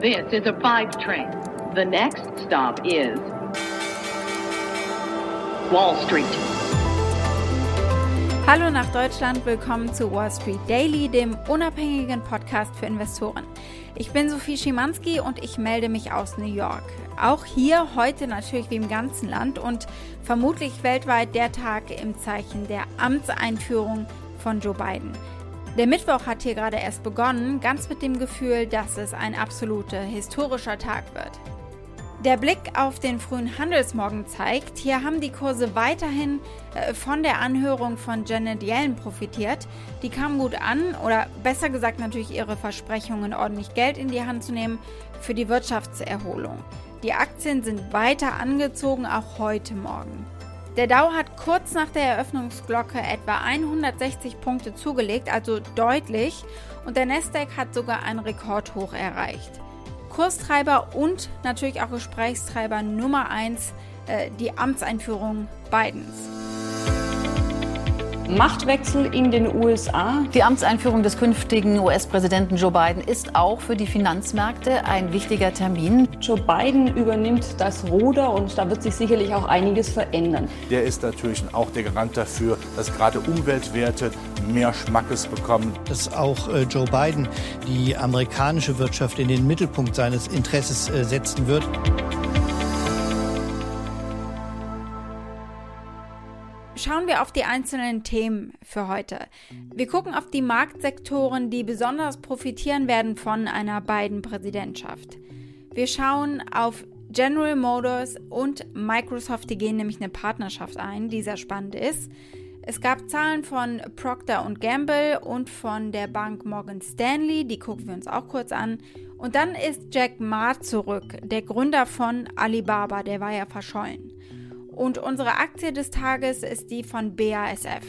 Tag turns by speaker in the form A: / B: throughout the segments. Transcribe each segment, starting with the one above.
A: This is a five train. The next stop is Wall Street.
B: Hallo nach Deutschland, willkommen zu Wall Street Daily, dem unabhängigen Podcast für Investoren. Ich bin Sophie Schimanski und ich melde mich aus New York. Auch hier heute natürlich wie im ganzen Land und vermutlich weltweit der Tag im Zeichen der Amtseinführung von Joe Biden. Der Mittwoch hat hier gerade erst begonnen, ganz mit dem Gefühl, dass es ein absoluter historischer Tag wird. Der Blick auf den frühen Handelsmorgen zeigt, hier haben die Kurse weiterhin äh, von der Anhörung von Janet Yellen profitiert. Die kam gut an, oder besser gesagt natürlich ihre Versprechungen, ordentlich Geld in die Hand zu nehmen für die Wirtschaftserholung. Die Aktien sind weiter angezogen, auch heute Morgen. Der Dow hat kurz nach der Eröffnungsglocke etwa 160 Punkte zugelegt, also deutlich, und der Nasdaq hat sogar ein Rekordhoch erreicht. Kurstreiber und natürlich auch Gesprächstreiber Nummer 1 äh, die Amtseinführung Bidens.
C: Machtwechsel in den USA.
D: Die Amtseinführung des künftigen US-Präsidenten Joe Biden ist auch für die Finanzmärkte ein wichtiger Termin.
C: Joe Biden übernimmt das Ruder und da wird sich sicherlich auch einiges verändern.
E: Der ist natürlich auch der Garant dafür, dass gerade Umweltwerte mehr Schmackes bekommen.
F: Dass auch äh, Joe Biden die amerikanische Wirtschaft in den Mittelpunkt seines Interesses äh, setzen wird.
B: Schauen wir auf die einzelnen Themen für heute. Wir gucken auf die Marktsektoren, die besonders profitieren werden von einer beiden Präsidentschaft. Wir schauen auf General Motors und Microsoft, die gehen nämlich eine Partnerschaft ein, die sehr spannend ist. Es gab Zahlen von Procter Gamble und von der Bank Morgan Stanley, die gucken wir uns auch kurz an. Und dann ist Jack Ma zurück, der Gründer von Alibaba, der war ja verschollen. Und unsere Aktie des Tages ist die von BASF.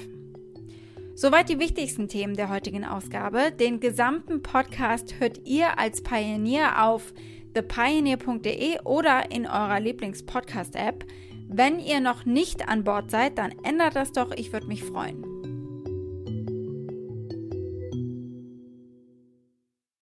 B: Soweit die wichtigsten Themen der heutigen Ausgabe. Den gesamten Podcast hört ihr als Pionier auf thepioneer.de oder in eurer Lieblings-Podcast-App. Wenn ihr noch nicht an Bord seid, dann ändert das doch, ich würde mich freuen.